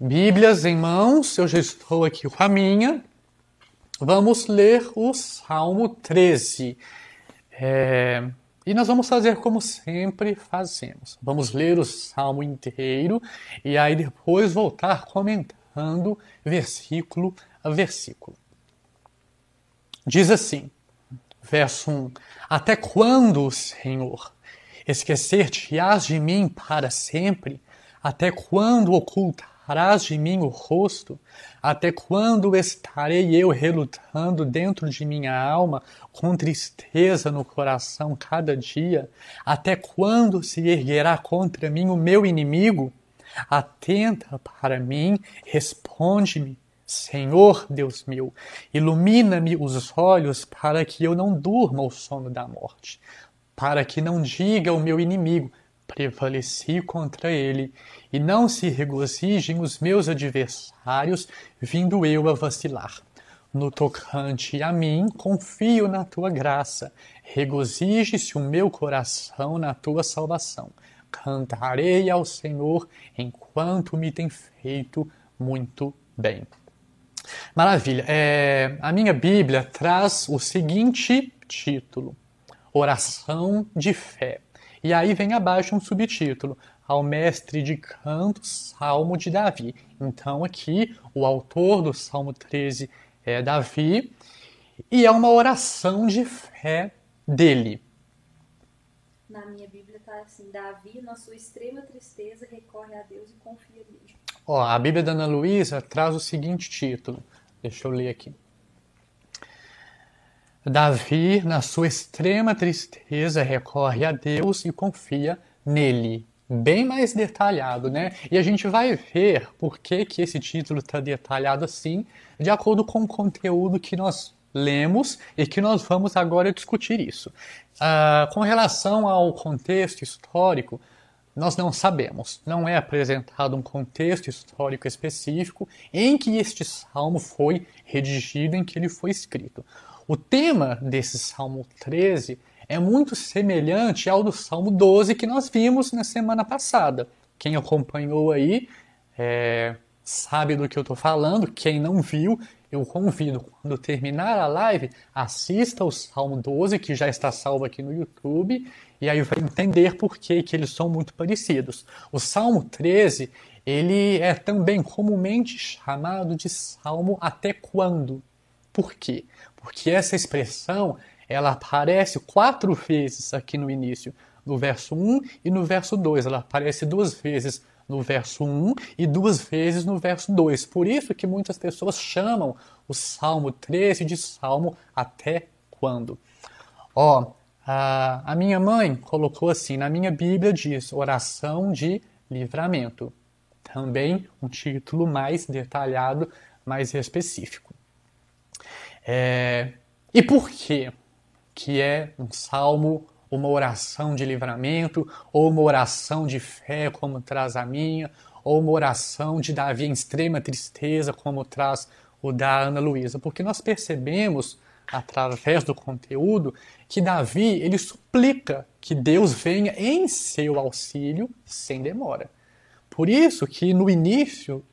Bíblias em mãos, eu já estou aqui com a minha. Vamos ler o Salmo 13. É, e nós vamos fazer como sempre fazemos. Vamos ler o Salmo inteiro e aí depois voltar comentando versículo a versículo. Diz assim, verso 1: Até quando, Senhor, esquecer-te-ás de mim para sempre? Até quando ocultarás de mim o rosto? Até quando estarei eu relutando dentro de minha alma, com tristeza no coração cada dia? Até quando se erguerá contra mim o meu inimigo? Atenta para mim, responde-me. Senhor Deus meu, ilumina-me os olhos para que eu não durma o sono da morte, para que não diga o meu inimigo, prevaleci contra ele, e não se regozijem os meus adversários, vindo eu a vacilar. No tocante a mim, confio na tua graça, regozije-se o meu coração na tua salvação. Cantarei ao Senhor enquanto me tem feito muito bem. Maravilha. É, a minha Bíblia traz o seguinte título: Oração de Fé. E aí vem abaixo um subtítulo: Ao Mestre de Cantos, Salmo de Davi. Então, aqui, o autor do Salmo 13 é Davi, e é uma oração de fé dele. Na minha Bíblia está assim: Davi, na sua extrema tristeza, recorre a Deus e confia nele. Ó, a Bíblia da Ana Luísa traz o seguinte título. Deixa eu ler aqui. Davi, na sua extrema tristeza, recorre a Deus e confia nele. Bem mais detalhado, né? E a gente vai ver por que, que esse título está detalhado assim, de acordo com o conteúdo que nós lemos e que nós vamos agora discutir isso. Uh, com relação ao contexto histórico, nós não sabemos, não é apresentado um contexto histórico específico em que este salmo foi redigido, em que ele foi escrito. O tema desse salmo 13 é muito semelhante ao do salmo 12 que nós vimos na semana passada. Quem acompanhou aí é, sabe do que eu estou falando, quem não viu, eu convido, quando terminar a live, assista o Salmo 12, que já está salvo aqui no YouTube, e aí vai entender por que, que eles são muito parecidos. O Salmo 13, ele é também comumente chamado de Salmo até quando. Por quê? Porque essa expressão, ela aparece quatro vezes aqui no início, no verso 1 e no verso 2. Ela aparece duas vezes no verso 1 e duas vezes no verso 2. Por isso que muitas pessoas chamam o Salmo 13 de Salmo até quando. Ó, a, a minha mãe colocou assim, na minha Bíblia diz oração de livramento. Também um título mais detalhado, mais específico. É, e por que que é um salmo uma oração de livramento, ou uma oração de fé, como traz a minha, ou uma oração de Davi em extrema tristeza, como traz o da Ana Luísa, porque nós percebemos através do conteúdo que Davi ele suplica que Deus venha em seu auxílio sem demora. Por isso que no início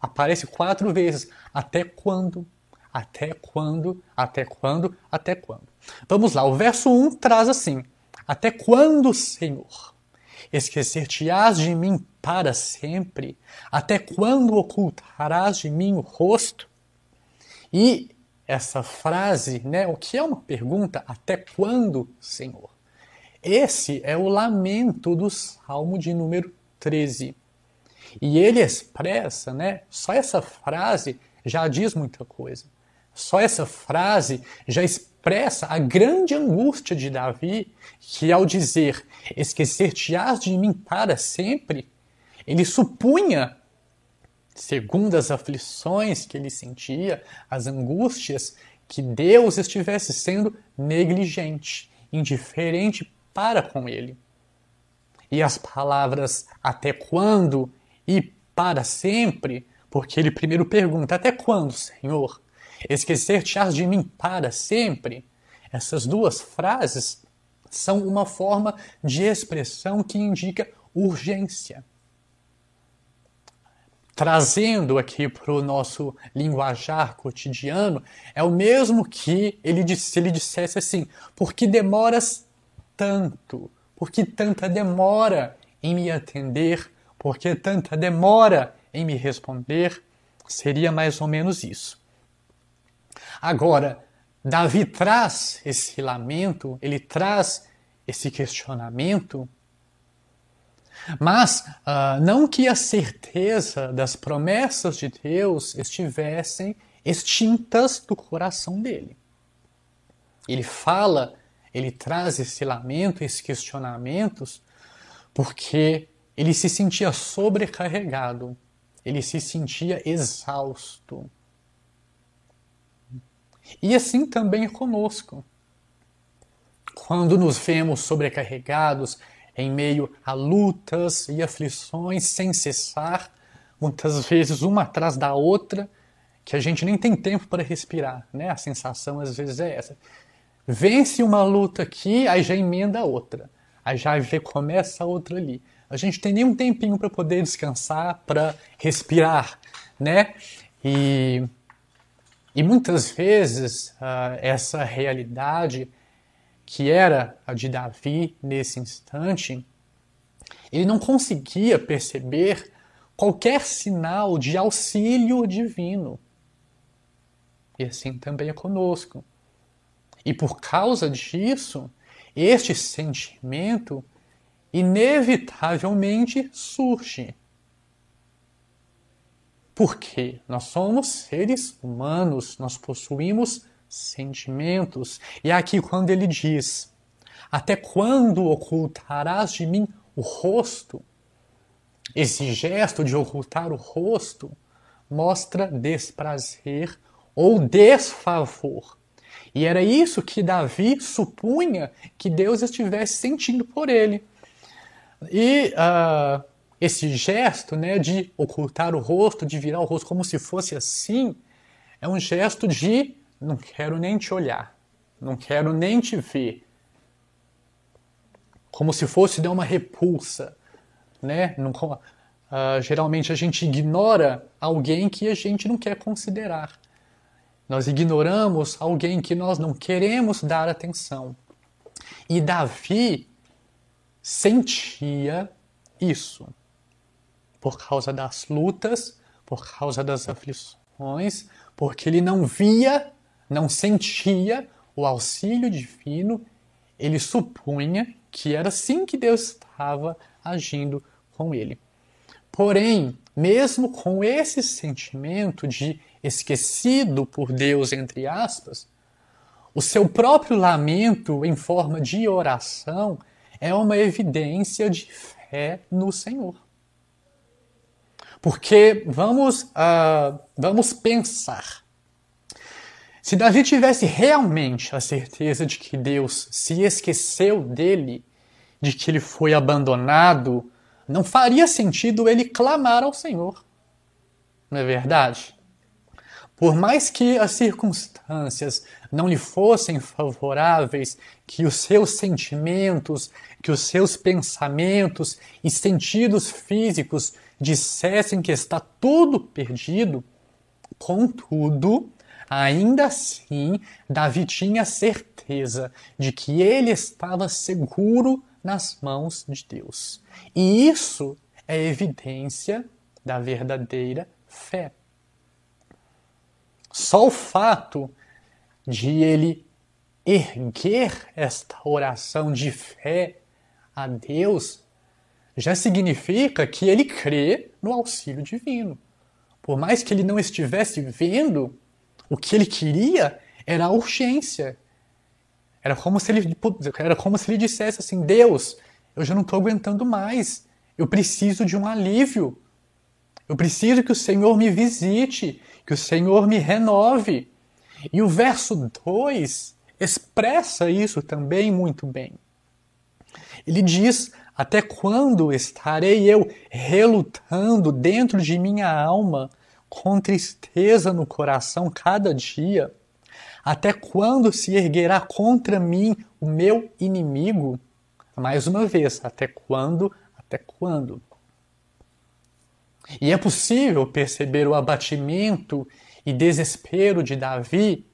aparece quatro vezes até quando, até quando, até quando, até quando. Vamos lá, o verso 1 traz assim: Até quando, Senhor? Esquecer-te-ás de mim para sempre? Até quando ocultarás de mim o rosto? E essa frase, né, o que é uma pergunta, até quando, Senhor? Esse é o lamento do Salmo de número 13. E ele expressa, né, só essa frase já diz muita coisa. Só essa frase já expressa a grande angústia de Davi, que ao dizer esquecer-te-ás de mim para sempre, ele supunha, segundo as aflições que ele sentia, as angústias, que Deus estivesse sendo negligente, indiferente para com ele. E as palavras até quando e para sempre, porque ele primeiro pergunta: até quando, Senhor? Esquecer-te-ás de mim para sempre. Essas duas frases são uma forma de expressão que indica urgência. trazendo aqui para o nosso linguajar cotidiano, é o mesmo que ele, se ele dissesse assim: por que demoras tanto? Por que tanta demora em me atender? Por que tanta demora em me responder? Seria mais ou menos isso. Agora, Davi traz esse lamento, ele traz esse questionamento, mas uh, não que a certeza das promessas de Deus estivessem extintas do coração dele. Ele fala, ele traz esse lamento, esses questionamentos, porque ele se sentia sobrecarregado, ele se sentia exausto. E assim também é conosco. Quando nos vemos sobrecarregados em meio a lutas e aflições sem cessar, muitas vezes uma atrás da outra, que a gente nem tem tempo para respirar, né? A sensação às vezes é essa. Vence uma luta aqui, aí já emenda outra. Aí já começa outra ali. A gente tem nem um tempinho para poder descansar, para respirar, né? E e muitas vezes uh, essa realidade que era a de Davi nesse instante, ele não conseguia perceber qualquer sinal de auxílio divino. E assim também é conosco. E por causa disso, este sentimento inevitavelmente surge porque nós somos seres humanos, nós possuímos sentimentos. E aqui quando ele diz: Até quando ocultarás de mim o rosto? Esse gesto de ocultar o rosto mostra desprazer ou desfavor. E era isso que Davi supunha que Deus estivesse sentindo por ele. E uh, esse gesto né, de ocultar o rosto, de virar o rosto como se fosse assim, é um gesto de não quero nem te olhar, não quero nem te ver. Como se fosse dar uma repulsa. Né? Não, uh, geralmente a gente ignora alguém que a gente não quer considerar. Nós ignoramos alguém que nós não queremos dar atenção. E Davi sentia isso por causa das lutas, por causa das aflições, porque ele não via, não sentia o auxílio divino, ele supunha que era assim que Deus estava agindo com ele. Porém, mesmo com esse sentimento de esquecido por Deus, entre aspas, o seu próprio lamento em forma de oração é uma evidência de fé no Senhor. Porque vamos, uh, vamos pensar. Se Davi tivesse realmente a certeza de que Deus se esqueceu dele, de que ele foi abandonado, não faria sentido ele clamar ao Senhor. Não é verdade? Por mais que as circunstâncias não lhe fossem favoráveis, que os seus sentimentos, que os seus pensamentos e sentidos físicos dissessem que está tudo perdido, contudo, ainda assim, Davi tinha certeza de que ele estava seguro nas mãos de Deus. E isso é evidência da verdadeira fé. Só o fato de ele erguer esta oração de fé a Deus já significa que ele crê no auxílio divino. Por mais que ele não estivesse vendo, o que ele queria era a urgência. Era como se ele, era como se ele dissesse assim: Deus, eu já não estou aguentando mais. Eu preciso de um alívio. Eu preciso que o Senhor me visite, que o Senhor me renove. E o verso 2 expressa isso também muito bem. Ele diz: até quando estarei eu relutando dentro de minha alma, com tristeza no coração cada dia? Até quando se erguerá contra mim o meu inimigo? Mais uma vez, até quando? Até quando? E é possível perceber o abatimento e desespero de Davi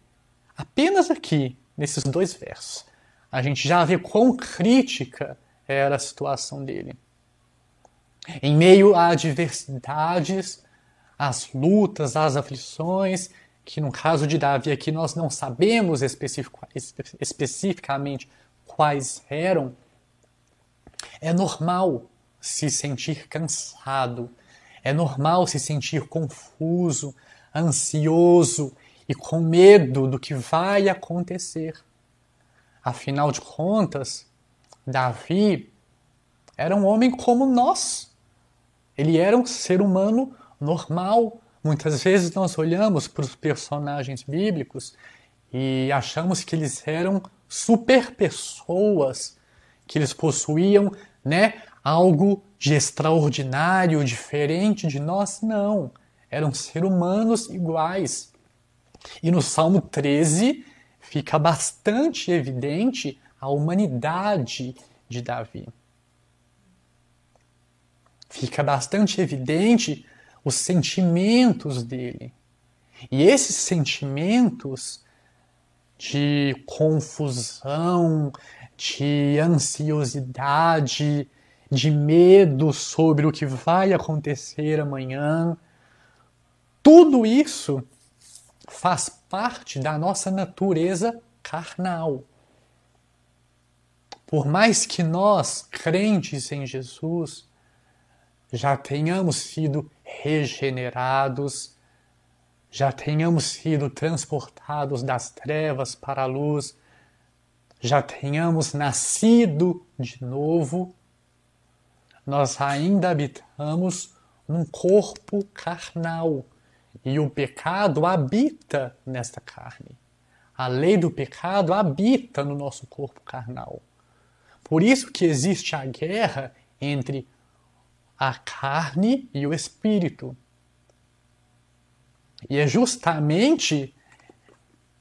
apenas aqui, nesses dois versos. A gente já vê quão crítica era a situação dele. Em meio a adversidades, às lutas, às aflições, que no caso de Davi aqui nós não sabemos especificamente quais eram, é normal se sentir cansado, é normal se sentir confuso, ansioso e com medo do que vai acontecer. Afinal de contas, Davi era um homem como nós. Ele era um ser humano normal. Muitas vezes nós olhamos para os personagens bíblicos e achamos que eles eram super pessoas, que eles possuíam, né, algo de extraordinário, diferente de nós. Não, eram seres humanos iguais. E no Salmo 13 fica bastante evidente a humanidade de Davi. Fica bastante evidente os sentimentos dele. E esses sentimentos de confusão, de ansiosidade, de medo sobre o que vai acontecer amanhã, tudo isso faz parte da nossa natureza carnal. Por mais que nós, crentes em Jesus, já tenhamos sido regenerados, já tenhamos sido transportados das trevas para a luz, já tenhamos nascido de novo, nós ainda habitamos num corpo carnal e o pecado habita nesta carne. A lei do pecado habita no nosso corpo carnal. Por isso que existe a guerra entre a carne e o espírito. E é justamente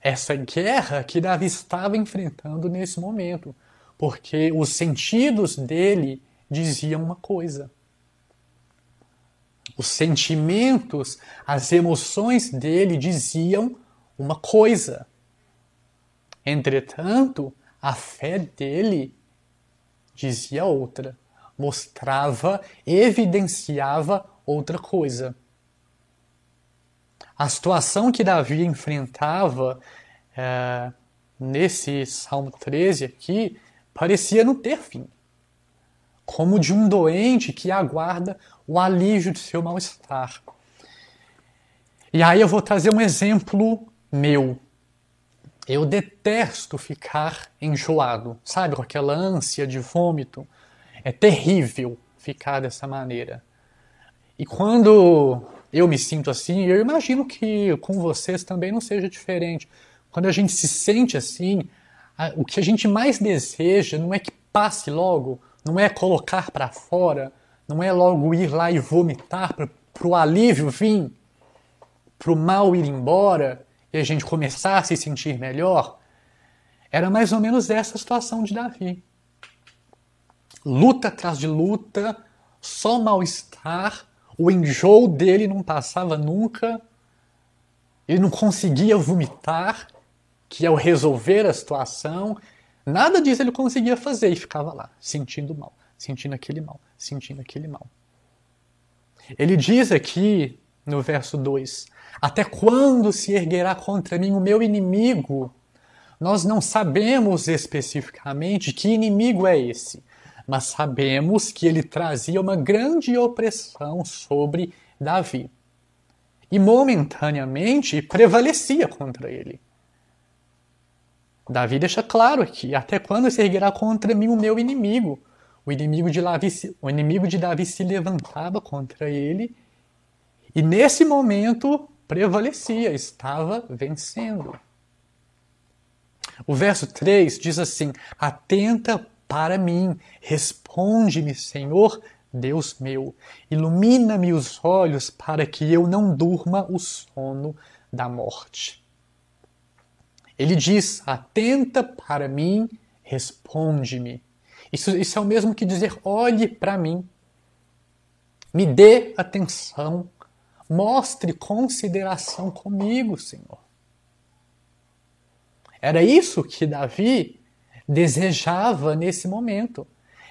essa guerra que Davi estava enfrentando nesse momento, porque os sentidos dele diziam uma coisa. Os sentimentos, as emoções dele diziam uma coisa. Entretanto, a fé dele dizia outra mostrava, evidenciava outra coisa. A situação que Davi enfrentava é, nesse Salmo 13 aqui parecia não ter fim. Como de um doente que aguarda o alívio de seu mal-estar. E aí eu vou trazer um exemplo meu. Eu detesto ficar enjoado, sabe, com aquela ânsia de vômito. É terrível ficar dessa maneira. E quando eu me sinto assim, eu imagino que com vocês também não seja diferente. Quando a gente se sente assim, o que a gente mais deseja não é que passe logo, não é colocar para fora, não é logo ir lá e vomitar para o alívio vir, para o mal ir embora e a gente começar a se sentir melhor. Era mais ou menos essa a situação de Davi luta atrás de luta, só mal-estar, o enjoo dele não passava nunca, ele não conseguia vomitar, que ao resolver a situação, nada disso ele conseguia fazer e ficava lá, sentindo mal, sentindo aquele mal, sentindo aquele mal. Ele diz aqui no verso 2: Até quando se erguerá contra mim o meu inimigo? Nós não sabemos especificamente que inimigo é esse mas sabemos que ele trazia uma grande opressão sobre Davi. E momentaneamente prevalecia contra ele. Davi deixa claro aqui: até quando se erguerá contra mim o meu inimigo? O inimigo de Davi, o inimigo de Davi se levantava contra ele e nesse momento prevalecia, estava vencendo. O verso 3 diz assim: Atenta, para mim. Responde-me, Senhor, Deus meu. Ilumina-me os olhos para que eu não durma o sono da morte. Ele diz: Atenta para mim, responde-me. Isso, isso é o mesmo que dizer: olhe para mim. Me dê atenção. Mostre consideração comigo, Senhor. Era isso que Davi desejava nesse momento.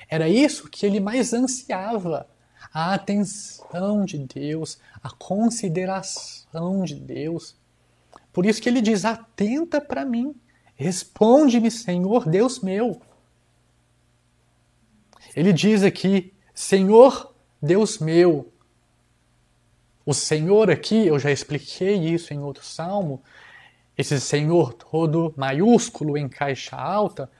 Era isso que ele mais ansiava. A atenção de Deus, a consideração de Deus. Por isso que ele diz: atenta para mim. Responde-me, Senhor Deus meu. Ele diz aqui: Senhor Deus meu. O Senhor aqui, eu já expliquei isso em outro salmo, esse Senhor todo maiúsculo em caixa alta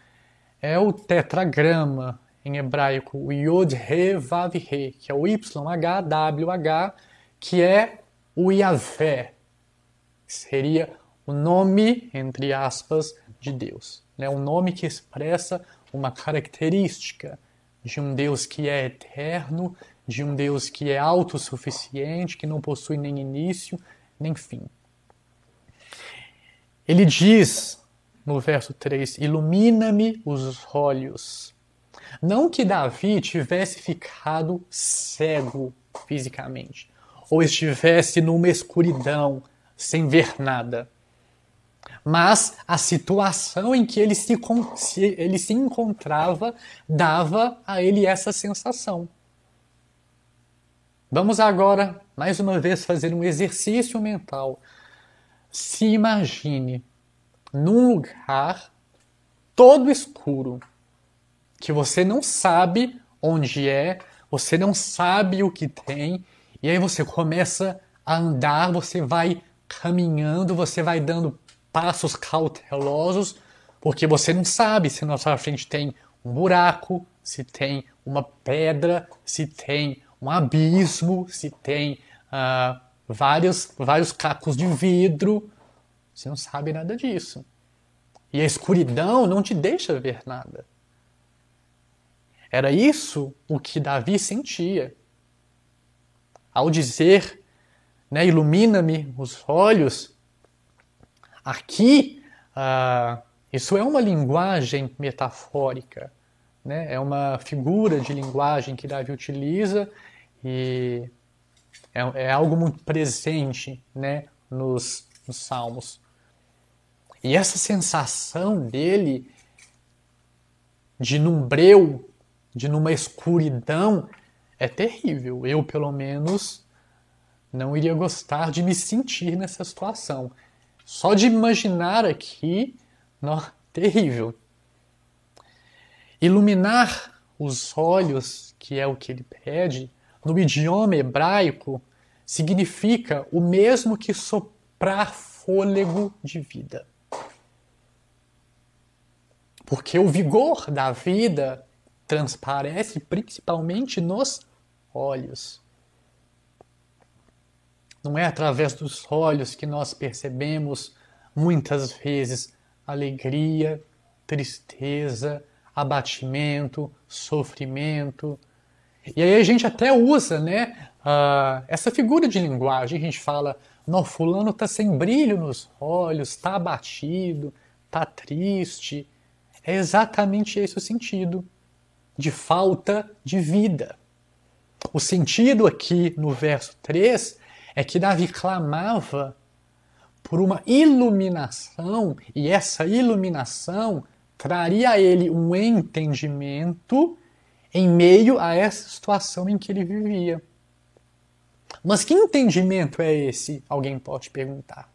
é o tetragrama em hebraico, o Yod He Vav He, que é o YHWH, que é o Yahvé. Seria o nome, entre aspas, de Deus. É um nome que expressa uma característica de um Deus que é eterno, de um Deus que é autossuficiente, que não possui nem início nem fim. Ele diz no verso 3: Ilumina-me os olhos. Não que Davi tivesse ficado cego fisicamente, ou estivesse numa escuridão, sem ver nada. Mas a situação em que ele se, ele se encontrava dava a ele essa sensação. Vamos agora, mais uma vez, fazer um exercício mental. Se imagine num lugar todo escuro, que você não sabe onde é, você não sabe o que tem, e aí você começa a andar, você vai caminhando, você vai dando passos cautelosos, porque você não sabe se na sua frente tem um buraco, se tem uma pedra, se tem um abismo, se tem uh, vários, vários cacos de vidro. Você não sabe nada disso. E a escuridão não te deixa ver nada. Era isso o que Davi sentia. Ao dizer, né, ilumina-me os olhos, aqui uh, isso é uma linguagem metafórica, né? é uma figura de linguagem que Davi utiliza e é, é algo muito presente né, nos, nos Salmos. E essa sensação dele de num breu, de numa escuridão, é terrível. Eu, pelo menos, não iria gostar de me sentir nessa situação. Só de imaginar aqui, não, terrível. Iluminar os olhos, que é o que ele pede, no idioma hebraico, significa o mesmo que soprar fôlego de vida. Porque o vigor da vida transparece principalmente nos olhos. Não é através dos olhos que nós percebemos muitas vezes alegria, tristeza, abatimento, sofrimento, e aí a gente até usa né, uh, essa figura de linguagem. A gente fala, não, fulano está sem brilho nos olhos, está abatido, está triste. É exatamente esse o sentido de falta de vida. O sentido aqui no verso 3 é que Davi clamava por uma iluminação, e essa iluminação traria a ele um entendimento em meio a essa situação em que ele vivia. Mas que entendimento é esse? Alguém pode perguntar.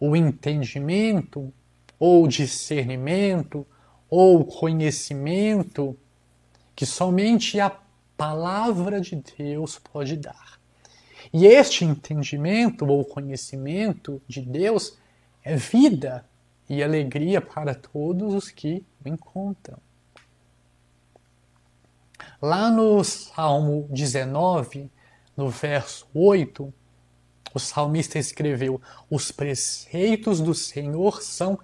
O entendimento, ou discernimento, ou conhecimento que somente a palavra de Deus pode dar. E este entendimento ou conhecimento de Deus é vida e alegria para todos os que o encontram. Lá no Salmo 19, no verso 8, o salmista escreveu: Os preceitos do Senhor são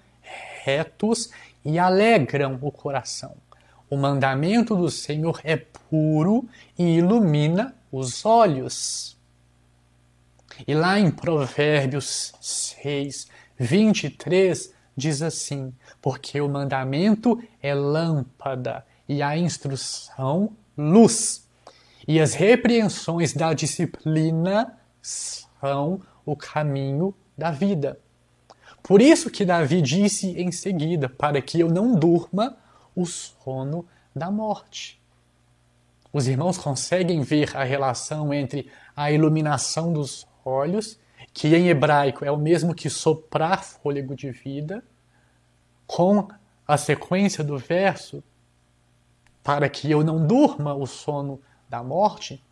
retos e alegram o coração. O mandamento do Senhor é puro e ilumina os olhos. E lá em Provérbios 6, 23, diz assim: Porque o mandamento é lâmpada e a instrução luz, E as repreensões da disciplina são o caminho da vida. Por isso que Davi disse em seguida, para que eu não durma o sono da morte. Os irmãos conseguem ver a relação entre a iluminação dos olhos, que em hebraico é o mesmo que soprar fôlego de vida, com a sequência do verso, para que eu não durma o sono da morte.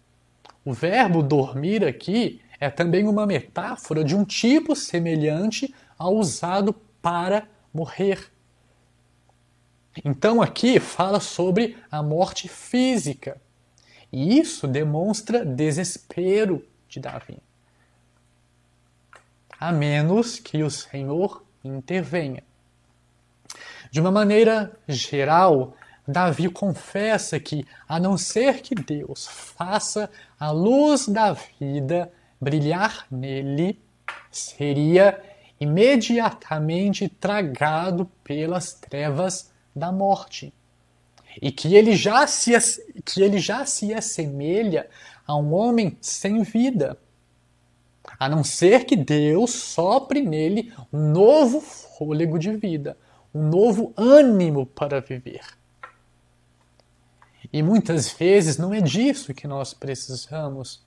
O verbo dormir aqui é também uma metáfora de um tipo semelhante ao usado para morrer. Então aqui fala sobre a morte física. E isso demonstra desespero de Davi. A menos que o Senhor intervenha. De uma maneira geral, Davi confessa que, a não ser que Deus faça a luz da vida brilhar nele, seria imediatamente tragado pelas trevas da morte. E que ele já se, que ele já se assemelha a um homem sem vida, a não ser que Deus sopre nele um novo fôlego de vida, um novo ânimo para viver. E muitas vezes não é disso que nós precisamos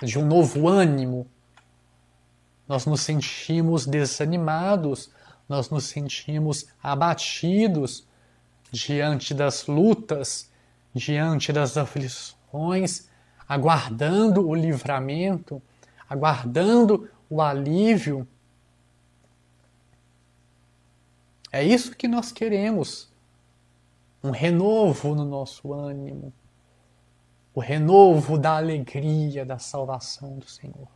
de um novo ânimo. Nós nos sentimos desanimados, nós nos sentimos abatidos diante das lutas, diante das aflições, aguardando o livramento, aguardando o alívio. É isso que nós queremos um renovo no nosso ânimo, o renovo da alegria da salvação do Senhor.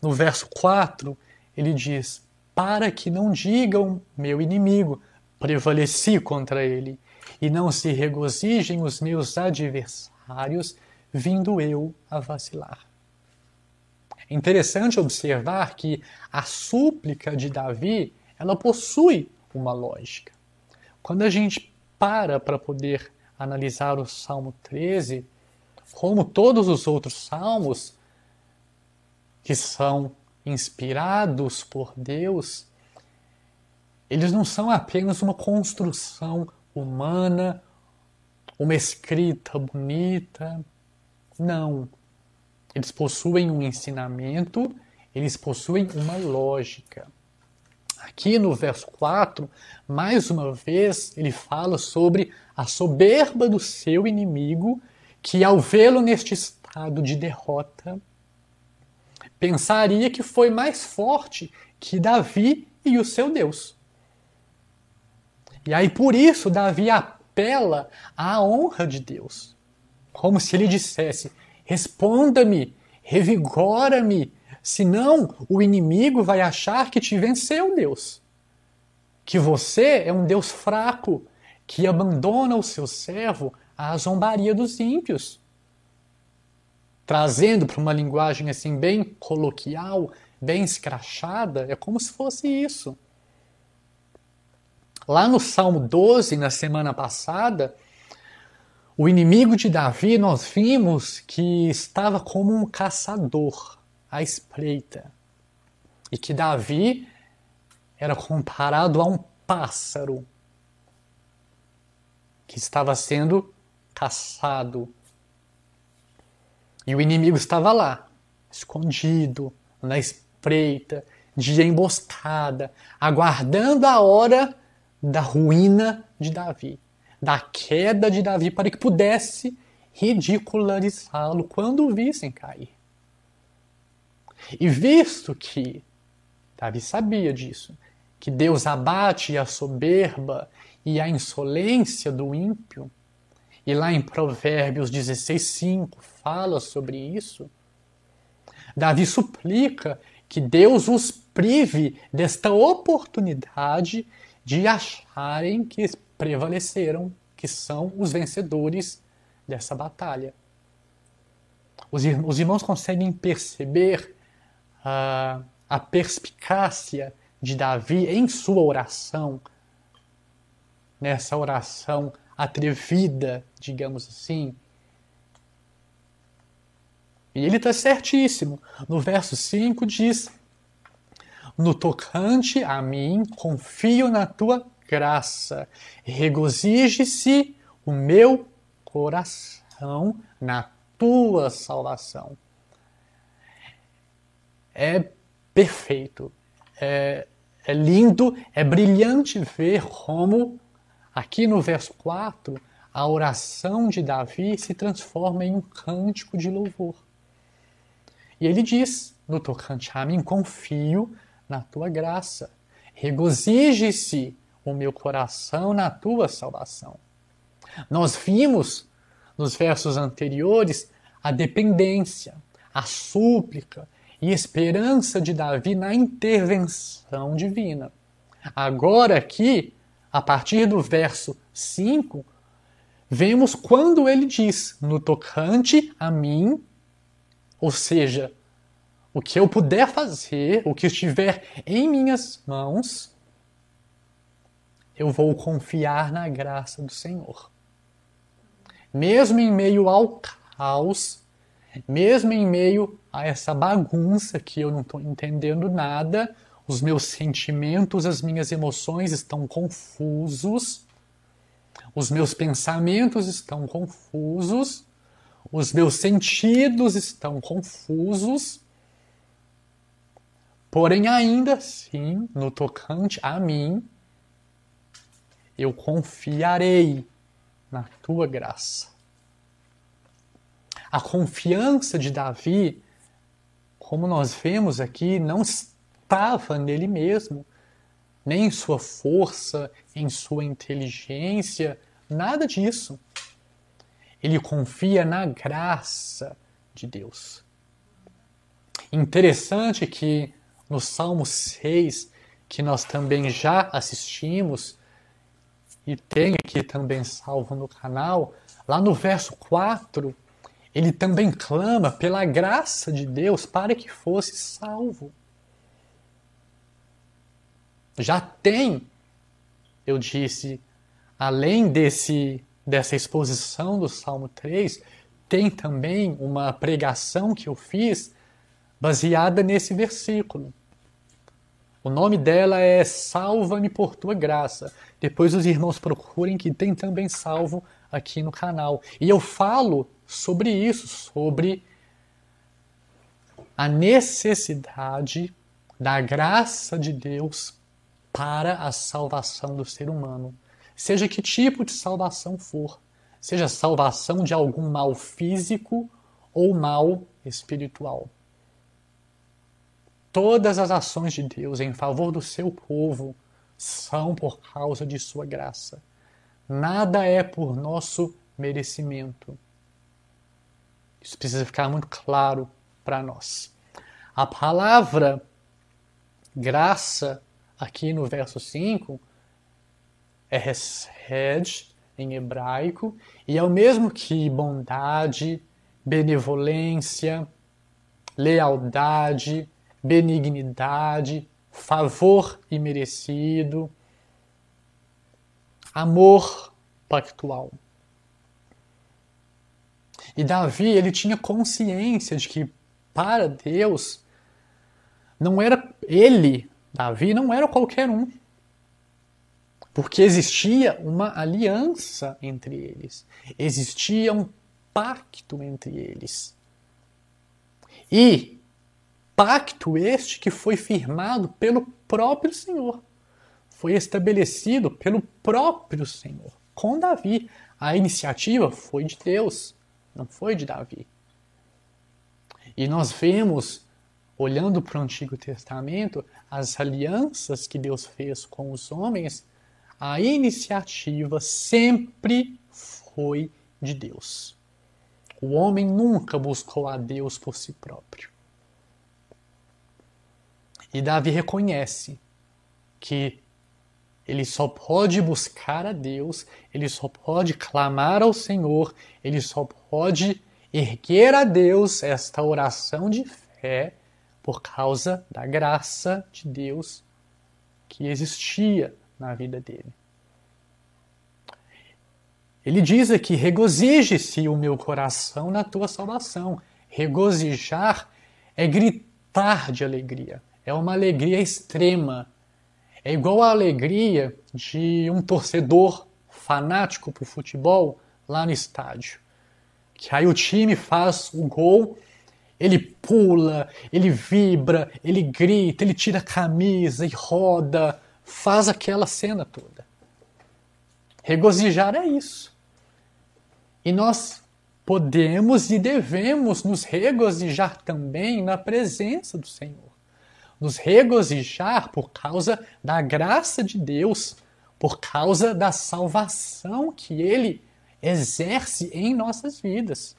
No verso 4, ele diz: Para que não digam meu inimigo, prevaleci contra ele, e não se regozijem os meus adversários, vindo eu a vacilar. É interessante observar que a súplica de Davi, ela possui uma lógica. Quando a gente para para poder analisar o Salmo 13, como todos os outros salmos que são inspirados por Deus, eles não são apenas uma construção humana, uma escrita bonita. Não. Eles possuem um ensinamento, eles possuem uma lógica. Aqui no verso 4, mais uma vez, ele fala sobre a soberba do seu inimigo, que ao vê-lo neste estado de derrota, pensaria que foi mais forte que Davi e o seu Deus. E aí por isso Davi apela à honra de Deus, como se ele dissesse: responda-me, revigora-me, Senão, o inimigo vai achar que te venceu, Deus. Que você é um Deus fraco, que abandona o seu servo à zombaria dos ímpios. Trazendo para uma linguagem assim bem coloquial, bem escrachada, é como se fosse isso. Lá no Salmo 12, na semana passada, o inimigo de Davi, nós vimos que estava como um caçador à espreita. E que Davi era comparado a um pássaro que estava sendo caçado. E o inimigo estava lá, escondido, na espreita, de emboscada, aguardando a hora da ruína de Davi, da queda de Davi, para que pudesse ridicularizá-lo quando o vissem cair. E visto que Davi sabia disso, que Deus abate a soberba e a insolência do ímpio, e lá em Provérbios 16:5 fala sobre isso, Davi suplica que Deus os prive desta oportunidade de acharem que prevaleceram, que são os vencedores dessa batalha. Os irmãos conseguem perceber a, perspicácia de Davi em sua oração, nessa oração atrevida, digamos assim, E ele está certíssimo. No verso 5 diz: No tocante a mim, confio na tua graça, regozije-se o meu coração na tua salvação. É perfeito, é, é lindo, é brilhante ver como, aqui no verso 4, a oração de Davi se transforma em um cântico de louvor. E ele diz no tocante a mim: confio na tua graça. Regozije-se o meu coração na tua salvação. Nós vimos nos versos anteriores a dependência, a súplica e esperança de Davi na intervenção divina. Agora, aqui, a partir do verso 5, vemos quando ele diz: no tocante a mim, ou seja, o que eu puder fazer, o que estiver em minhas mãos, eu vou confiar na graça do Senhor. Mesmo em meio ao caos, mesmo em meio a essa bagunça que eu não estou entendendo nada, os meus sentimentos, as minhas emoções estão confusos, os meus pensamentos estão confusos, os meus sentidos estão confusos, porém, ainda assim, no tocante a mim, eu confiarei na tua graça. A confiança de Davi, como nós vemos aqui, não estava nele mesmo, nem em sua força, em sua inteligência, nada disso. Ele confia na graça de Deus. Interessante que no Salmo 6, que nós também já assistimos, e tem aqui também salvo no canal, lá no verso 4, ele também clama pela graça de Deus para que fosse salvo. Já tem, eu disse, além desse dessa exposição do Salmo 3, tem também uma pregação que eu fiz baseada nesse versículo. O nome dela é Salva-me por tua graça. Depois os irmãos procurem que tem também salvo aqui no canal. E eu falo sobre isso, sobre a necessidade da graça de Deus para a salvação do ser humano. Seja que tipo de salvação for, seja salvação de algum mal físico ou mal espiritual. Todas as ações de Deus em favor do seu povo são por causa de sua graça. Nada é por nosso merecimento. Isso precisa ficar muito claro para nós. A palavra graça, aqui no verso 5, é hesed em hebraico, e é o mesmo que bondade, benevolência, lealdade, benignidade, favor imerecido, amor pactual. E Davi, ele tinha consciência de que para Deus não era ele, Davi não era qualquer um. Porque existia uma aliança entre eles, existia um pacto entre eles. E Pacto este que foi firmado pelo próprio Senhor. Foi estabelecido pelo próprio Senhor com Davi. A iniciativa foi de Deus, não foi de Davi. E nós vemos, olhando para o Antigo Testamento, as alianças que Deus fez com os homens, a iniciativa sempre foi de Deus. O homem nunca buscou a Deus por si próprio. E Davi reconhece que ele só pode buscar a Deus, ele só pode clamar ao Senhor, ele só pode erguer a Deus esta oração de fé por causa da graça de Deus que existia na vida dele. Ele diz aqui: regozije-se o meu coração na tua salvação, Regozijar é gritar de alegria. É uma alegria extrema. É igual a alegria de um torcedor fanático pro futebol lá no estádio. Que aí o time faz o gol, ele pula, ele vibra, ele grita, ele tira a camisa e roda, faz aquela cena toda. Regozijar é isso. E nós podemos e devemos nos regozijar também na presença do Senhor. Nos regozijar por causa da graça de Deus, por causa da salvação que Ele exerce em nossas vidas.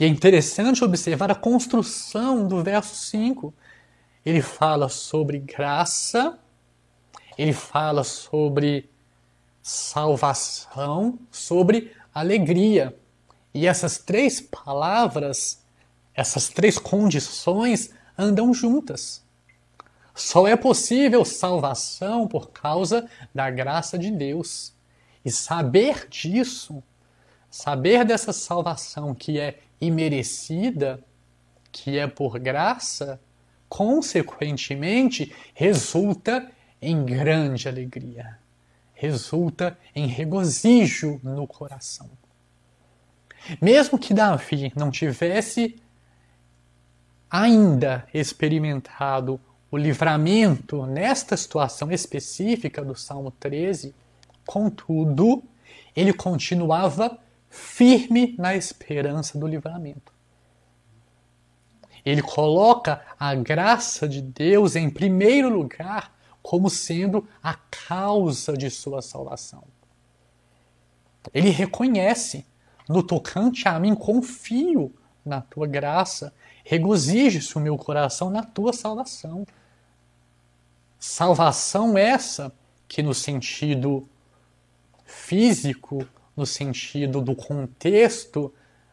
E é interessante observar a construção do verso 5. Ele fala sobre graça, ele fala sobre salvação, sobre alegria. E essas três palavras, essas três condições andam juntas. Só é possível salvação por causa da graça de Deus. E saber disso, saber dessa salvação que é imerecida, que é por graça, consequentemente resulta em grande alegria, resulta em regozijo no coração. Mesmo que Davi não tivesse ainda experimentado o livramento nesta situação específica do Salmo 13, contudo, ele continuava firme na esperança do livramento. Ele coloca a graça de Deus em primeiro lugar como sendo a causa de sua salvação. Ele reconhece, no tocante a mim, confio na tua graça, regozije-se o meu coração na tua salvação. Salvação essa que, no sentido físico, no sentido do contexto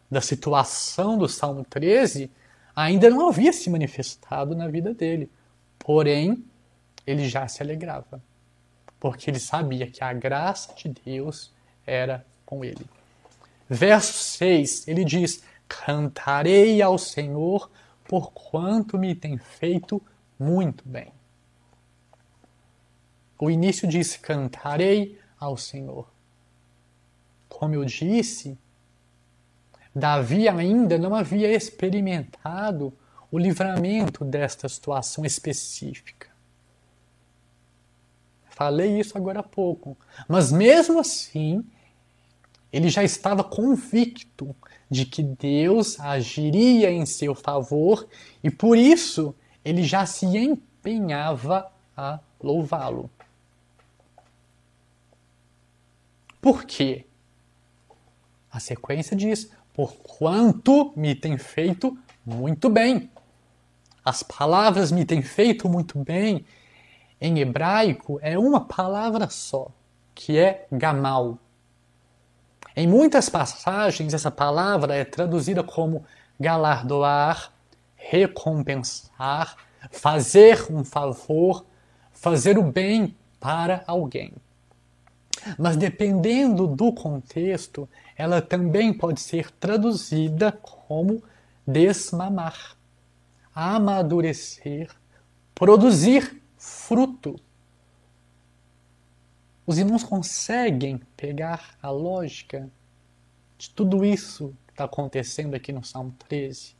da situação do Salmo 13, ainda não havia se manifestado na vida dele. Porém, ele já se alegrava, porque ele sabia que a graça de Deus era com ele. Verso 6, ele diz: Cantarei ao Senhor por quanto me tem feito muito bem. O início diz: Cantarei ao Senhor. Como eu disse, Davi ainda não havia experimentado o livramento desta situação específica. Falei isso agora há pouco. Mas mesmo assim, ele já estava convicto de que Deus agiria em seu favor e por isso ele já se empenhava a louvá-lo. Por quê? A sequência diz: Por quanto me tem feito muito bem. As palavras me têm feito muito bem em hebraico é uma palavra só, que é gamal. Em muitas passagens, essa palavra é traduzida como galardoar, recompensar, fazer um favor, fazer o bem para alguém. Mas dependendo do contexto, ela também pode ser traduzida como desmamar, amadurecer, produzir fruto. Os irmãos conseguem pegar a lógica de tudo isso que está acontecendo aqui no Salmo 13?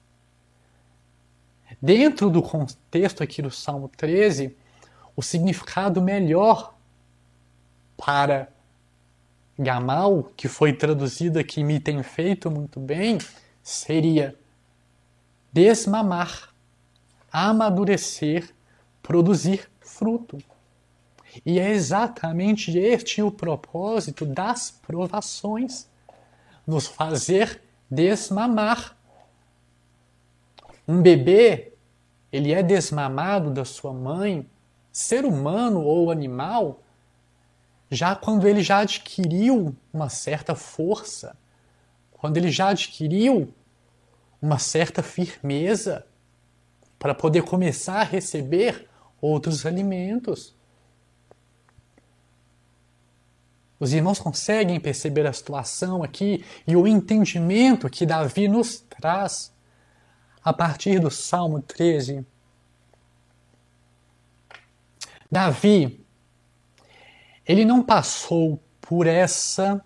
Dentro do contexto aqui do Salmo 13, o significado melhor para Gamal, que foi traduzido aqui me tem feito muito bem, seria desmamar, amadurecer, produzir fruto. E é exatamente este o propósito das provações nos fazer desmamar. Um bebê, ele é desmamado da sua mãe, ser humano ou animal, já quando ele já adquiriu uma certa força, quando ele já adquiriu uma certa firmeza para poder começar a receber outros alimentos. Os irmãos conseguem perceber a situação aqui e o entendimento que Davi nos traz a partir do Salmo 13. Davi, ele não passou por essa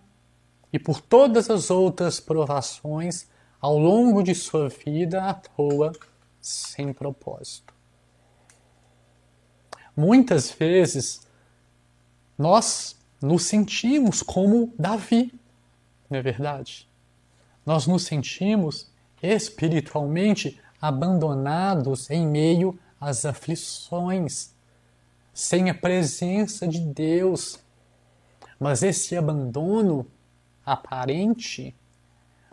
e por todas as outras provações ao longo de sua vida à toa, sem propósito. Muitas vezes nós nos sentimos como Davi, não é verdade? Nós nos sentimos espiritualmente abandonados em meio às aflições, sem a presença de Deus. Mas esse abandono aparente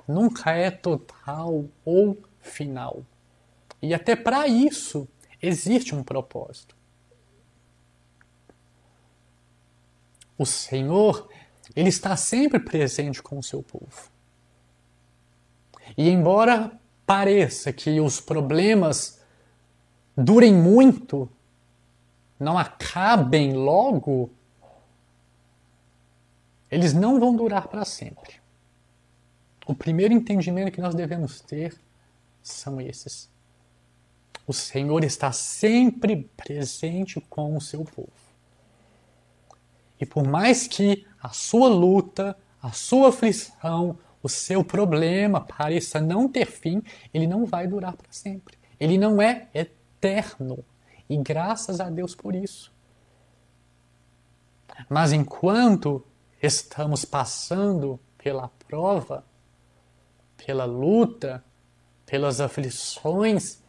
nunca é total ou final. E até para isso existe um propósito. O Senhor, ele está sempre presente com o seu povo. E embora pareça que os problemas durem muito, não acabem logo, eles não vão durar para sempre. O primeiro entendimento que nós devemos ter são esses. O Senhor está sempre presente com o seu povo. E por mais que a sua luta, a sua aflição, o seu problema pareça não ter fim, ele não vai durar para sempre. Ele não é eterno. E graças a Deus por isso. Mas enquanto estamos passando pela prova, pela luta, pelas aflições,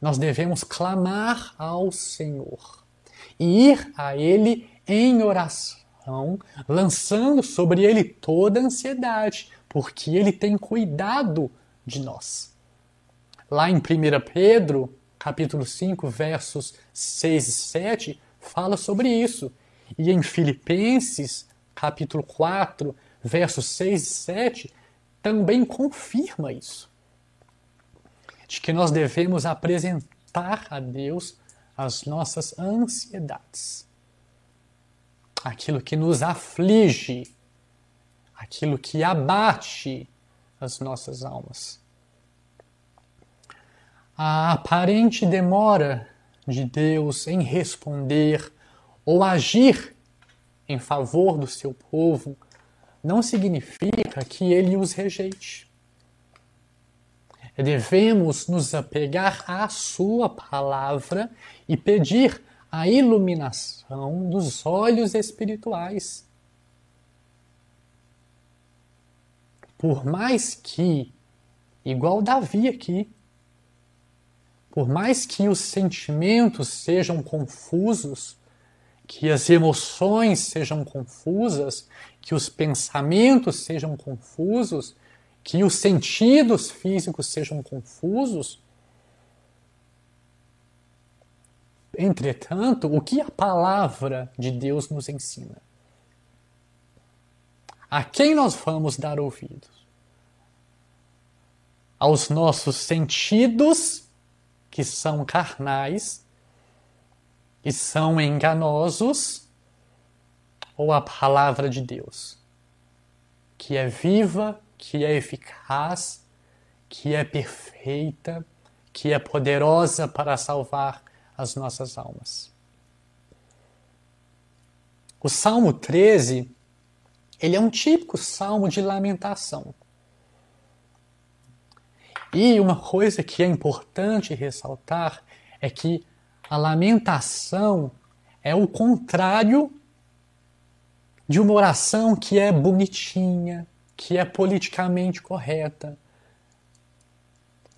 nós devemos clamar ao Senhor e ir a Ele em oração, lançando sobre ele toda a ansiedade, porque ele tem cuidado de nós. Lá em 1 Pedro, capítulo 5, versos 6 e 7, fala sobre isso. E em Filipenses, capítulo 4, versos 6 e 7, também confirma isso. De que nós devemos apresentar a Deus as nossas ansiedades aquilo que nos aflige, aquilo que abate as nossas almas. A aparente demora de Deus em responder ou agir em favor do seu povo não significa que ele os rejeite. Devemos nos apegar à Sua palavra e pedir a iluminação dos olhos espirituais. Por mais que, igual Davi aqui, por mais que os sentimentos sejam confusos, que as emoções sejam confusas, que os pensamentos sejam confusos, que os sentidos físicos sejam confusos, Entretanto, o que a palavra de Deus nos ensina? A quem nós vamos dar ouvidos? Aos nossos sentidos, que são carnais e são enganosos, ou a palavra de Deus, que é viva, que é eficaz, que é perfeita, que é poderosa para salvar as nossas almas. O Salmo 13, ele é um típico salmo de lamentação. E uma coisa que é importante ressaltar é que a lamentação é o contrário de uma oração que é bonitinha, que é politicamente correta.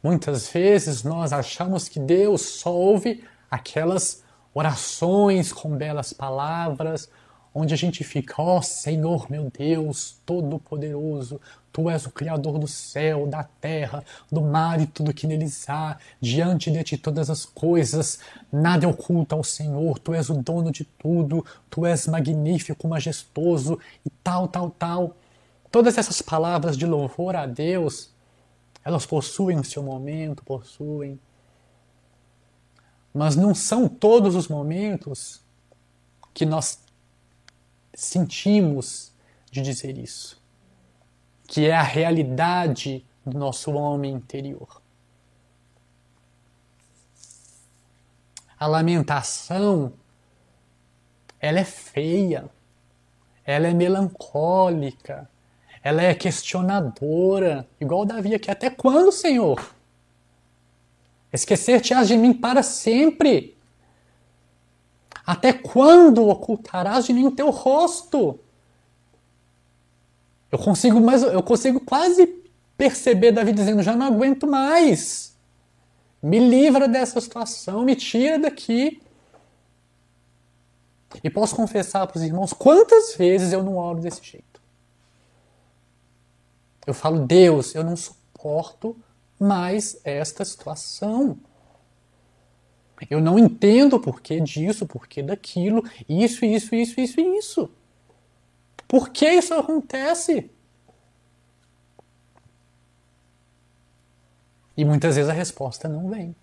Muitas vezes nós achamos que Deus só ouve aquelas orações com belas palavras, onde a gente fica, ó oh, Senhor meu Deus, Todo-Poderoso, Tu és o Criador do céu, da terra, do mar e tudo que neles há, diante de Ti todas as coisas, nada é oculto ao Senhor, Tu és o dono de tudo, Tu és magnífico, majestoso e tal, tal, tal. Todas essas palavras de louvor a Deus, elas possuem o seu momento, possuem mas não são todos os momentos que nós sentimos de dizer isso, que é a realidade do nosso homem interior. A lamentação, ela é feia, ela é melancólica, ela é questionadora, igual Davi aqui. Até quando, Senhor? Esquecer-te-ás de mim para sempre. Até quando ocultarás de mim o teu rosto? Eu consigo, mas eu consigo quase perceber Davi dizendo: já não aguento mais. Me livra dessa situação, me tira daqui. E posso confessar para os irmãos quantas vezes eu não oro desse jeito. Eu falo, Deus, eu não suporto mais esta situação. Eu não entendo o porquê disso, porquê daquilo, isso, isso, isso, isso e isso. Por que isso acontece? E muitas vezes a resposta não vem.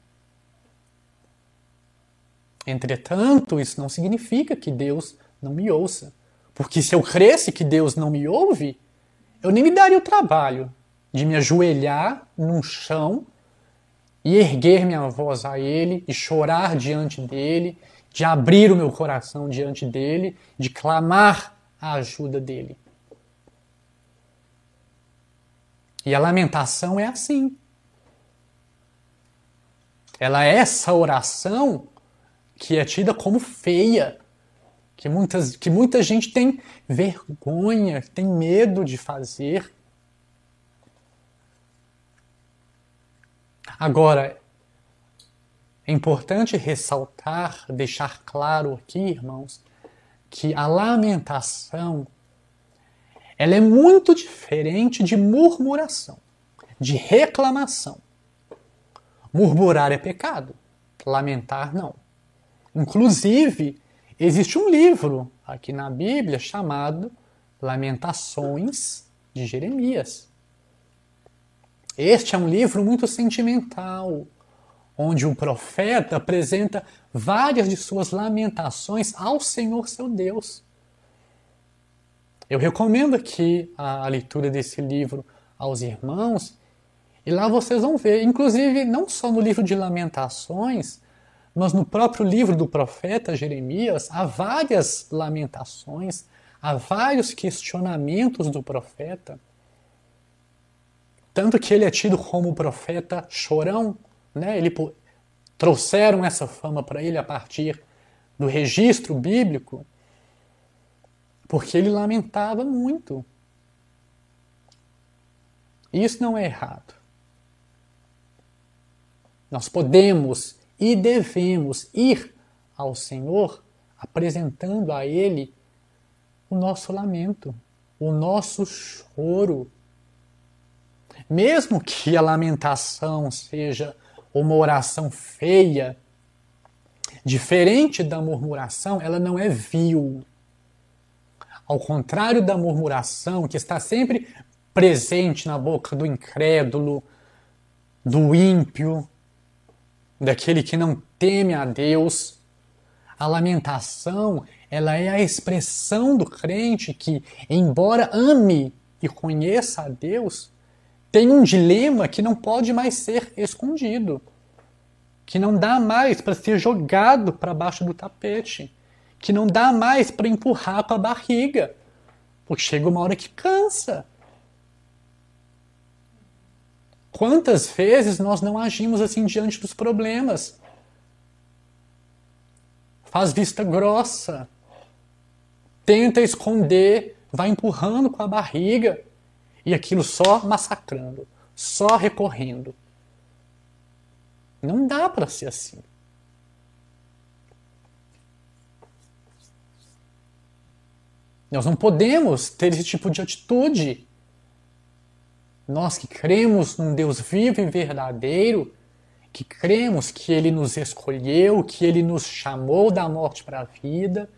Entretanto, isso não significa que Deus não me ouça. Porque se eu cresce que Deus não me ouve, eu nem me daria o trabalho de me ajoelhar num chão e erguer minha voz a Ele e chorar diante dele, de abrir o meu coração diante dele, de clamar a ajuda dele. E a lamentação é assim. Ela é essa oração que é tida como feia, que, muitas, que muita gente tem vergonha, tem medo de fazer. Agora, é importante ressaltar, deixar claro aqui, irmãos, que a lamentação ela é muito diferente de murmuração, de reclamação. Murmurar é pecado, lamentar não. Inclusive, existe um livro aqui na Bíblia chamado Lamentações de Jeremias. Este é um livro muito sentimental, onde o profeta apresenta várias de suas lamentações ao Senhor seu Deus. Eu recomendo aqui a leitura desse livro aos irmãos, e lá vocês vão ver, inclusive não só no livro de Lamentações, mas no próprio livro do profeta Jeremias há várias lamentações, há vários questionamentos do profeta. Tanto que ele é tido como profeta chorão, né? Ele trouxeram essa fama para ele a partir do registro bíblico, porque ele lamentava muito. Isso não é errado. Nós podemos e devemos ir ao Senhor apresentando a Ele o nosso lamento, o nosso choro, mesmo que a lamentação seja uma oração feia, diferente da murmuração, ela não é vil. Ao contrário da murmuração, que está sempre presente na boca do incrédulo, do ímpio, daquele que não teme a Deus, a lamentação, ela é a expressão do crente que, embora ame e conheça a Deus, tem um dilema que não pode mais ser escondido, que não dá mais para ser jogado para baixo do tapete, que não dá mais para empurrar para a barriga, porque chega uma hora que cansa. Quantas vezes nós não agimos assim diante dos problemas? Faz vista grossa, tenta esconder, vai empurrando com a barriga e aquilo só massacrando, só recorrendo. Não dá para ser assim. Nós não podemos ter esse tipo de atitude. Nós que cremos num Deus vivo e verdadeiro, que cremos que Ele nos escolheu, que Ele nos chamou da morte para a vida,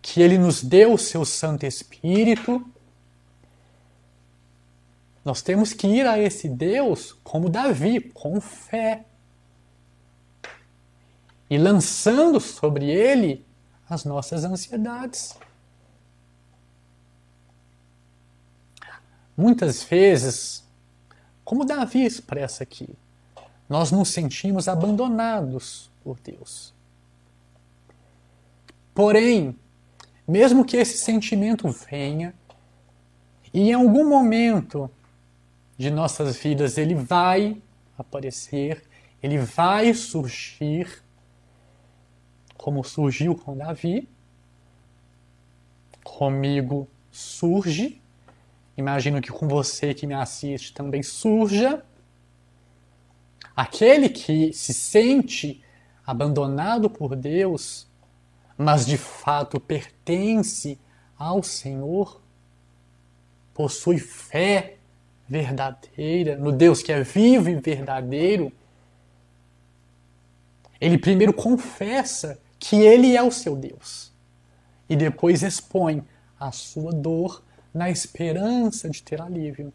que Ele nos deu o seu Santo Espírito, nós temos que ir a esse Deus como Davi, com fé. E lançando sobre ele as nossas ansiedades. muitas vezes, como Davi expressa aqui, nós nos sentimos abandonados por Deus. Porém, mesmo que esse sentimento venha, e em algum momento de nossas vidas ele vai aparecer, ele vai surgir, como surgiu com Davi, comigo surge, imagino que com você que me assiste também surja. Aquele que se sente abandonado por Deus, mas de fato pertence ao Senhor, possui fé verdadeira no Deus que é vivo e verdadeiro, ele primeiro confessa que ele é o seu Deus e depois expõe a sua dor na esperança de ter alívio.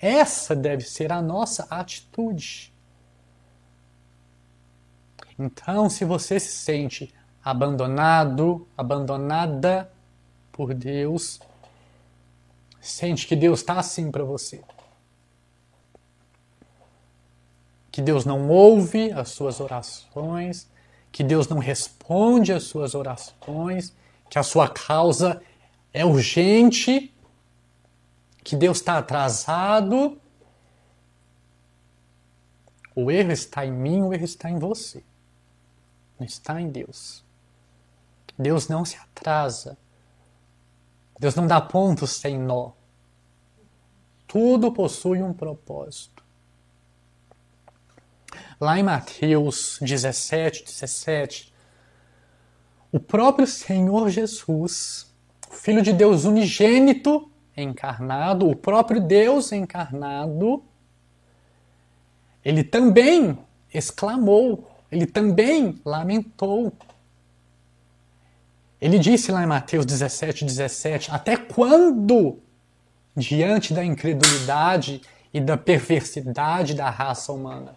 Essa deve ser a nossa atitude. Então, se você se sente abandonado, abandonada por Deus, sente que Deus está assim para você. Que Deus não ouve as suas orações, que Deus não responde às suas orações, que a sua causa é urgente, que Deus está atrasado. O erro está em mim, o erro está em você. Não está em Deus. Deus não se atrasa. Deus não dá pontos sem nó. Tudo possui um propósito. Lá em Mateus 17, 17, o próprio Senhor Jesus, Filho de Deus unigênito, encarnado, o próprio Deus encarnado, ele também exclamou, ele também lamentou ele disse lá em Mateus 17, 17: Até quando, diante da incredulidade e da perversidade da raça humana?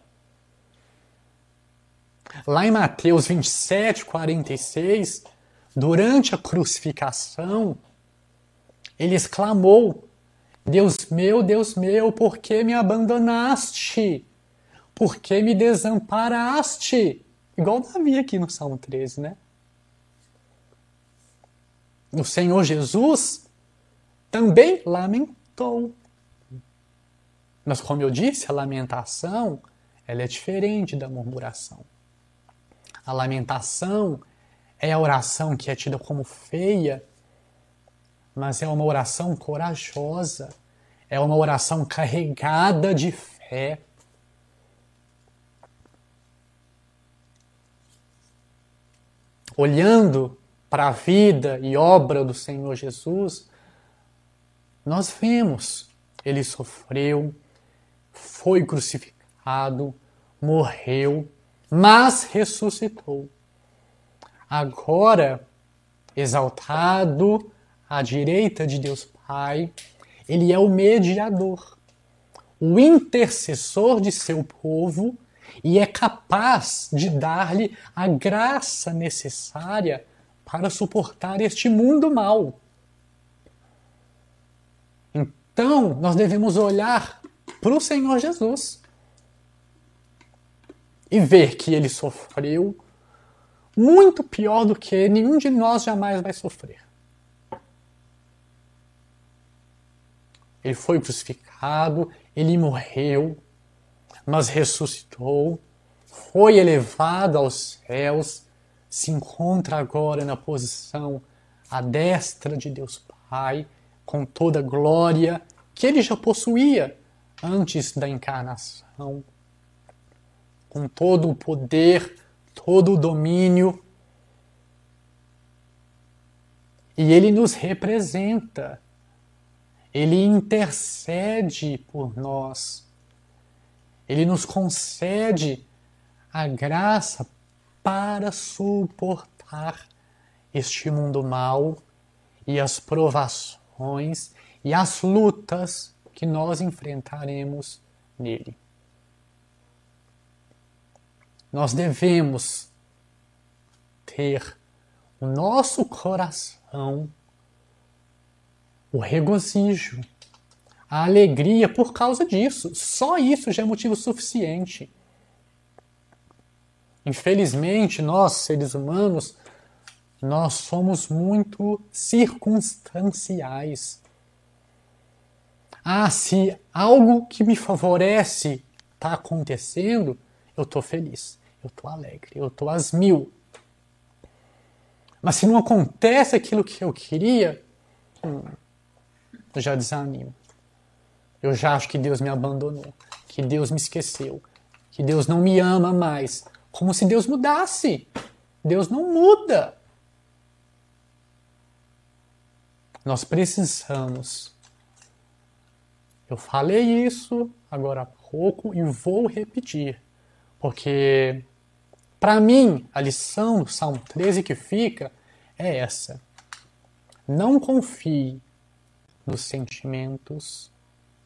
Lá em Mateus 27, 46, durante a crucificação, ele exclamou: Deus meu, Deus meu, por que me abandonaste? Por que me desamparaste? Igual Davi aqui no Salmo 13, né? o Senhor Jesus também lamentou. Mas como eu disse, a lamentação ela é diferente da murmuração. A lamentação é a oração que é tida como feia, mas é uma oração corajosa, é uma oração carregada de fé. Olhando para a vida e obra do Senhor Jesus, nós vemos ele sofreu, foi crucificado, morreu, mas ressuscitou. Agora, exaltado à direita de Deus Pai, ele é o mediador, o intercessor de seu povo e é capaz de dar-lhe a graça necessária para suportar este mundo mal. Então, nós devemos olhar para o Senhor Jesus e ver que ele sofreu muito pior do que nenhum de nós jamais vai sofrer. Ele foi crucificado, ele morreu, mas ressuscitou, foi elevado aos céus se encontra agora na posição à destra de Deus Pai, com toda a glória que ele já possuía antes da encarnação, com todo o poder, todo o domínio. E ele nos representa, ele intercede por nós, ele nos concede a graça para suportar este mundo mal e as provações e as lutas que nós enfrentaremos nele. Nós devemos ter o nosso coração, o regozijo, a alegria por causa disso. Só isso já é motivo suficiente. Infelizmente, nós, seres humanos, nós somos muito circunstanciais. Ah, se algo que me favorece está acontecendo, eu estou feliz, eu estou alegre, eu estou às mil. Mas se não acontece aquilo que eu queria, hum, eu já desanimo. Eu já acho que Deus me abandonou, que Deus me esqueceu, que Deus não me ama mais. Como se Deus mudasse. Deus não muda. Nós precisamos. Eu falei isso agora há pouco e vou repetir, porque para mim a lição do Salmo 13 que fica é essa. Não confie nos sentimentos,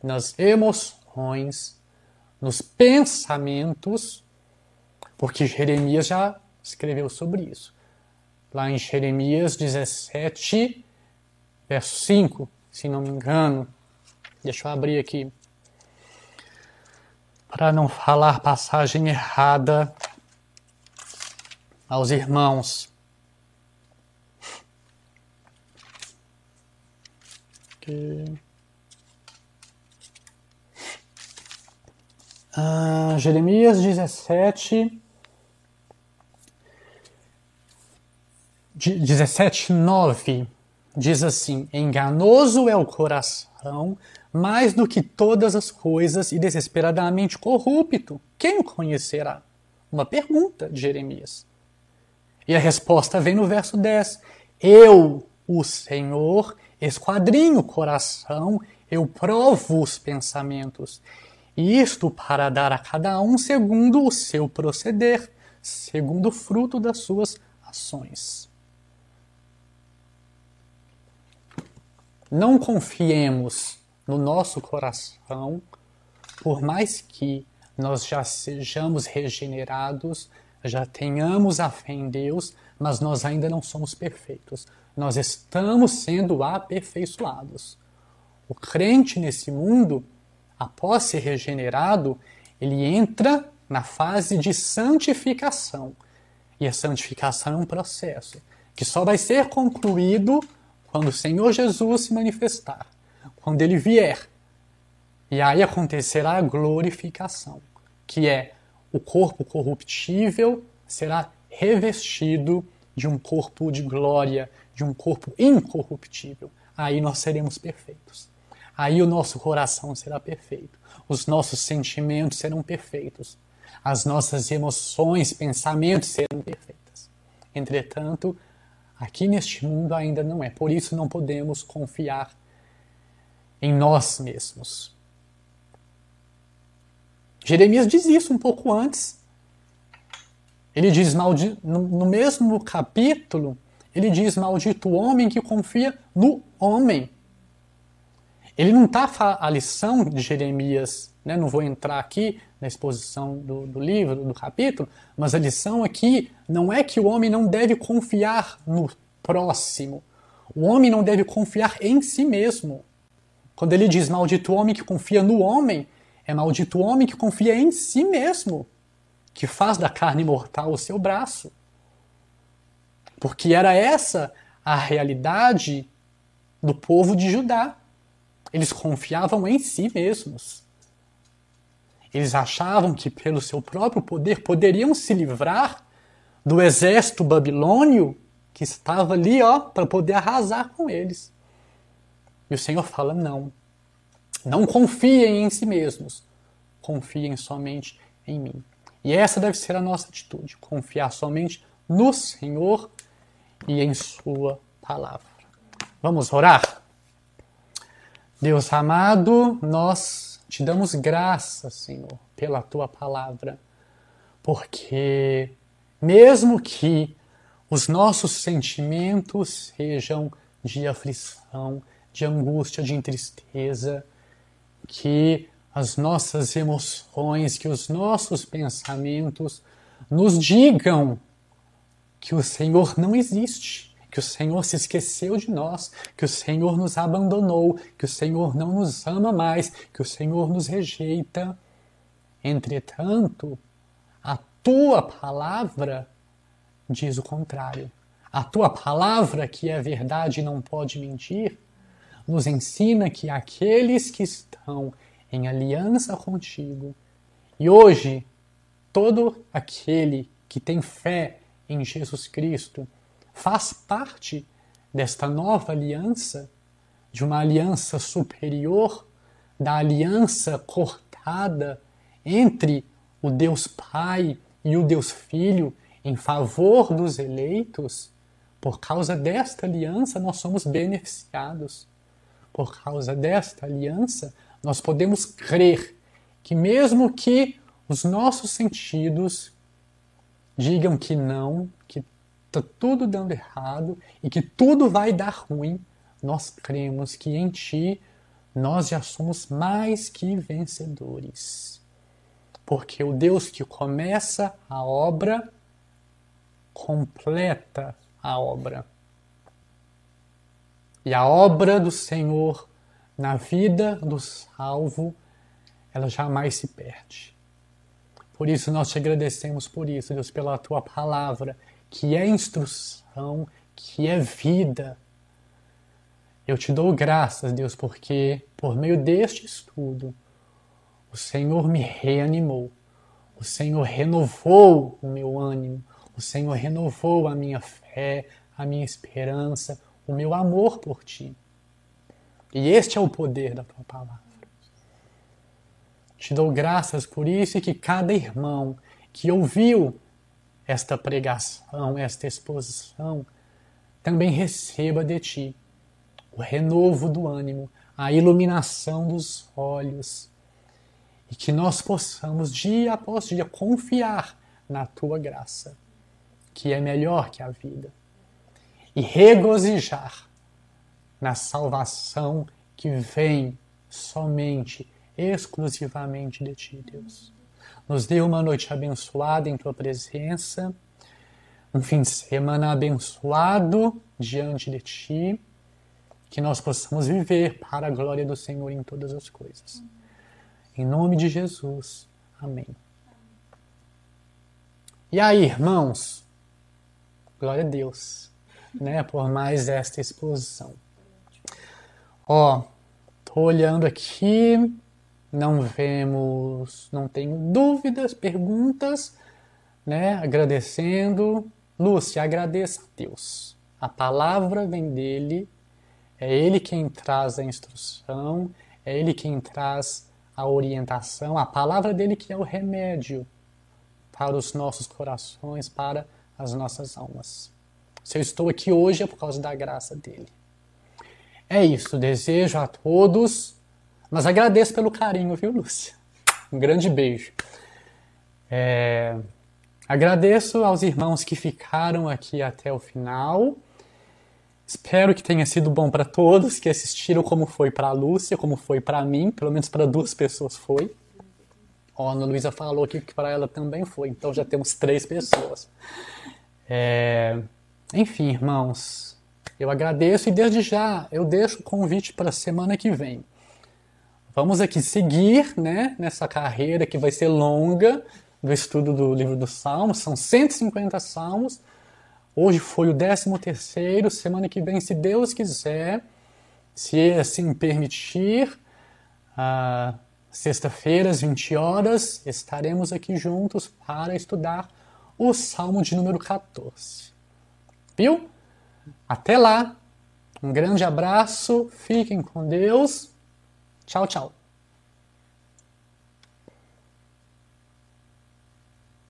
nas emoções, nos pensamentos, porque Jeremias já escreveu sobre isso. Lá em Jeremias 17, verso 5, se não me engano. Deixa eu abrir aqui. Para não falar passagem errada aos irmãos. Okay. Ah, Jeremias 17, 17, 9 diz assim: Enganoso é o coração mais do que todas as coisas e desesperadamente corrupto. Quem o conhecerá? Uma pergunta de Jeremias. E a resposta vem no verso 10. Eu, o Senhor, esquadrinho o coração, eu provo os pensamentos. Isto para dar a cada um segundo o seu proceder, segundo o fruto das suas ações. Não confiemos no nosso coração, por mais que nós já sejamos regenerados, já tenhamos a fé em Deus, mas nós ainda não somos perfeitos. Nós estamos sendo aperfeiçoados. O crente nesse mundo, após ser regenerado, ele entra na fase de santificação. E a santificação é um processo que só vai ser concluído quando o Senhor Jesus se manifestar, quando ele vier. E aí acontecerá a glorificação, que é o corpo corruptível será revestido de um corpo de glória, de um corpo incorruptível. Aí nós seremos perfeitos. Aí o nosso coração será perfeito. Os nossos sentimentos serão perfeitos. As nossas emoções, pensamentos serão perfeitas. Entretanto, Aqui neste mundo ainda não é. Por isso não podemos confiar em nós mesmos. Jeremias diz isso um pouco antes. Ele diz no mesmo capítulo, ele diz maldito o homem que confia no homem. Ele não está a lição de Jeremias, né? não vou entrar aqui na exposição do, do livro, do capítulo, mas a lição aqui não é que o homem não deve confiar no próximo. O homem não deve confiar em si mesmo. Quando ele diz maldito o homem que confia no homem, é maldito o homem que confia em si mesmo, que faz da carne mortal o seu braço. Porque era essa a realidade do povo de Judá. Eles confiavam em si mesmos. Eles achavam que, pelo seu próprio poder, poderiam se livrar do exército babilônio que estava ali, ó, para poder arrasar com eles. E o Senhor fala: não. Não confiem em si mesmos. Confiem somente em mim. E essa deve ser a nossa atitude: confiar somente no Senhor e em Sua palavra. Vamos orar? Deus amado, nós te damos graças, Senhor, pela tua palavra, porque mesmo que os nossos sentimentos sejam de aflição, de angústia, de tristeza, que as nossas emoções, que os nossos pensamentos nos digam que o Senhor não existe, que o Senhor se esqueceu de nós, que o Senhor nos abandonou, que o Senhor não nos ama mais, que o Senhor nos rejeita. Entretanto, a tua palavra diz o contrário. A tua palavra, que é verdade e não pode mentir, nos ensina que aqueles que estão em aliança contigo, e hoje, todo aquele que tem fé em Jesus Cristo faz parte desta nova aliança, de uma aliança superior, da aliança cortada entre o Deus Pai e o Deus Filho em favor dos eleitos, por causa desta aliança nós somos beneficiados. Por causa desta aliança, nós podemos crer que, mesmo que os nossos sentidos digam que não, que está tudo dando errado e que tudo vai dar ruim, nós cremos que em Ti nós já somos mais que vencedores. Porque o Deus que começa a obra, completa a obra. E a obra do Senhor na vida do salvo, ela jamais se perde. Por isso nós te agradecemos por isso, Deus, pela tua palavra, que é instrução, que é vida. Eu te dou graças, Deus, porque por meio deste estudo, o Senhor me reanimou, o Senhor renovou o meu ânimo, o Senhor renovou a minha fé, a minha esperança, o meu amor por ti. E este é o poder da tua palavra. Te dou graças por isso e que cada irmão que ouviu esta pregação, esta exposição, também receba de ti o renovo do ânimo, a iluminação dos olhos, e que nós possamos, dia após dia, confiar na tua graça, que é melhor que a vida, e regozijar na salvação que vem somente, exclusivamente de Ti, Deus. Nos dê uma noite abençoada em Tua presença, um fim de semana abençoado diante de Ti, que nós possamos viver para a glória do Senhor em todas as coisas. Em nome de Jesus. Amém. E aí, irmãos? Glória a Deus, né, por mais esta exposição. Ó, tô olhando aqui, não vemos, não tenho dúvidas, perguntas, né? Agradecendo. Lúcia, agradeça a Deus. A palavra vem dele, é ele quem traz a instrução, é ele quem traz a orientação, a palavra dele que é o remédio para os nossos corações, para as nossas almas. Se eu estou aqui hoje é por causa da graça dele. É isso, desejo a todos, mas agradeço pelo carinho, viu, Lúcia? Um grande beijo. É, agradeço aos irmãos que ficaram aqui até o final. Espero que tenha sido bom para todos que assistiram, como foi para a Lúcia, como foi para mim, pelo menos para duas pessoas foi. Ó, a Ana Luísa falou aqui que para ela também foi, então já temos três pessoas. É, enfim, irmãos, eu agradeço e desde já eu deixo o convite para a semana que vem. Vamos aqui seguir né, nessa carreira que vai ser longa do estudo do livro dos Salmos. São 150 salmos. Hoje foi o 13 terceiro. Semana que vem, se Deus quiser, se assim permitir, sexta-feira às 20 horas, estaremos aqui juntos para estudar o Salmo de número 14. Viu? Até lá, um grande abraço, fiquem com Deus. Tchau, tchau.